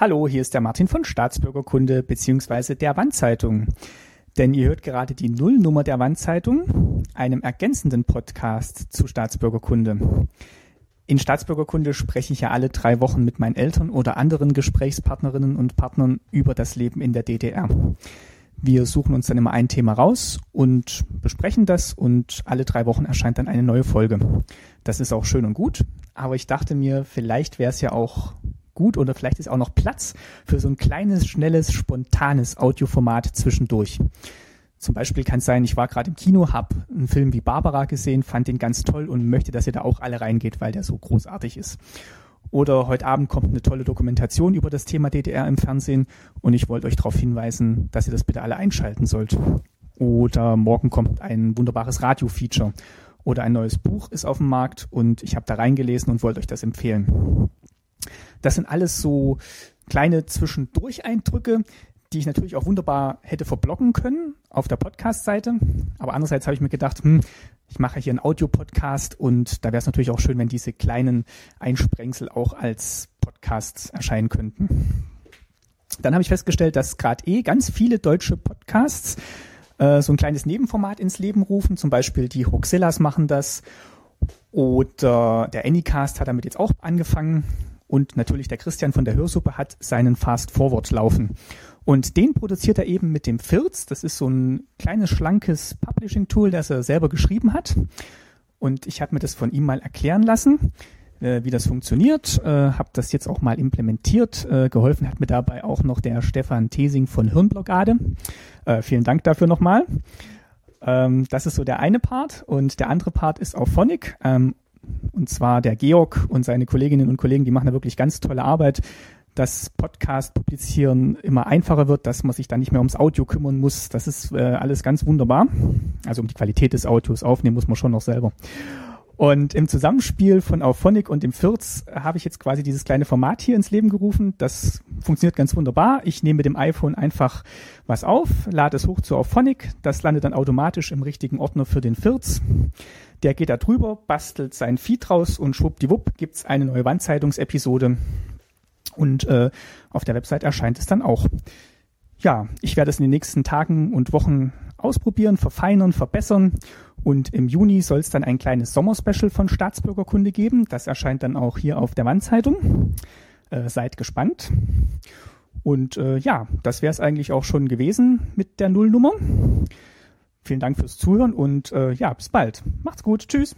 Hallo, hier ist der Martin von Staatsbürgerkunde bzw. der Wandzeitung. Denn ihr hört gerade die Nullnummer der Wandzeitung, einem ergänzenden Podcast zu Staatsbürgerkunde. In Staatsbürgerkunde spreche ich ja alle drei Wochen mit meinen Eltern oder anderen Gesprächspartnerinnen und Partnern über das Leben in der DDR. Wir suchen uns dann immer ein Thema raus und besprechen das und alle drei Wochen erscheint dann eine neue Folge. Das ist auch schön und gut, aber ich dachte mir, vielleicht wäre es ja auch gut oder vielleicht ist auch noch Platz für so ein kleines, schnelles, spontanes Audioformat zwischendurch. Zum Beispiel kann es sein, ich war gerade im Kino, habe einen Film wie Barbara gesehen, fand den ganz toll und möchte, dass ihr da auch alle reingeht, weil der so großartig ist. Oder heute Abend kommt eine tolle Dokumentation über das Thema DDR im Fernsehen und ich wollte euch darauf hinweisen, dass ihr das bitte alle einschalten sollt. Oder morgen kommt ein wunderbares Radio-Feature oder ein neues Buch ist auf dem Markt und ich habe da reingelesen und wollte euch das empfehlen. Das sind alles so kleine Zwischendurch-Eindrücke, die ich natürlich auch wunderbar hätte verblocken können auf der Podcast-Seite. Aber andererseits habe ich mir gedacht, hm, ich mache hier einen Audio-Podcast und da wäre es natürlich auch schön, wenn diese kleinen Einsprengsel auch als Podcasts erscheinen könnten. Dann habe ich festgestellt, dass gerade eh ganz viele deutsche Podcasts äh, so ein kleines Nebenformat ins Leben rufen. Zum Beispiel die Hoxillas machen das oder der Anycast hat damit jetzt auch angefangen. Und natürlich der Christian von der Hörsuppe hat seinen Fast Forward laufen. Und den produziert er eben mit dem Firz. Das ist so ein kleines, schlankes Publishing-Tool, das er selber geschrieben hat. Und ich habe mir das von ihm mal erklären lassen, äh, wie das funktioniert. Äh, habe das jetzt auch mal implementiert. Äh, geholfen hat mir dabei auch noch der Stefan Thesing von Hirnblockade. Äh, vielen Dank dafür nochmal. Ähm, das ist so der eine Part. Und der andere Part ist auf Phonic. Ähm, und zwar der Georg und seine Kolleginnen und Kollegen, die machen da wirklich ganz tolle Arbeit, dass Podcast publizieren immer einfacher wird, dass man sich dann nicht mehr ums Audio kümmern muss. Das ist äh, alles ganz wunderbar. Also um die Qualität des Audios aufnehmen muss man schon noch selber. Und im Zusammenspiel von Auphonic und dem Fürz habe ich jetzt quasi dieses kleine Format hier ins Leben gerufen. Das funktioniert ganz wunderbar. Ich nehme mit dem iPhone einfach was auf, lade es hoch zu Auphonic. Das landet dann automatisch im richtigen Ordner für den Fürz. Der geht da drüber, bastelt sein Feed raus und schwuppdiwupp gibt's eine neue Wandzeitungsepisode. Und äh, auf der Website erscheint es dann auch. Ja, ich werde es in den nächsten Tagen und Wochen ausprobieren, verfeinern, verbessern. Und im Juni soll es dann ein kleines Sommerspecial von Staatsbürgerkunde geben. Das erscheint dann auch hier auf der Wandzeitung. Äh, seid gespannt. Und äh, ja, das wäre es eigentlich auch schon gewesen mit der Nullnummer. Vielen Dank fürs Zuhören und äh, ja, bis bald. Macht's gut. Tschüss.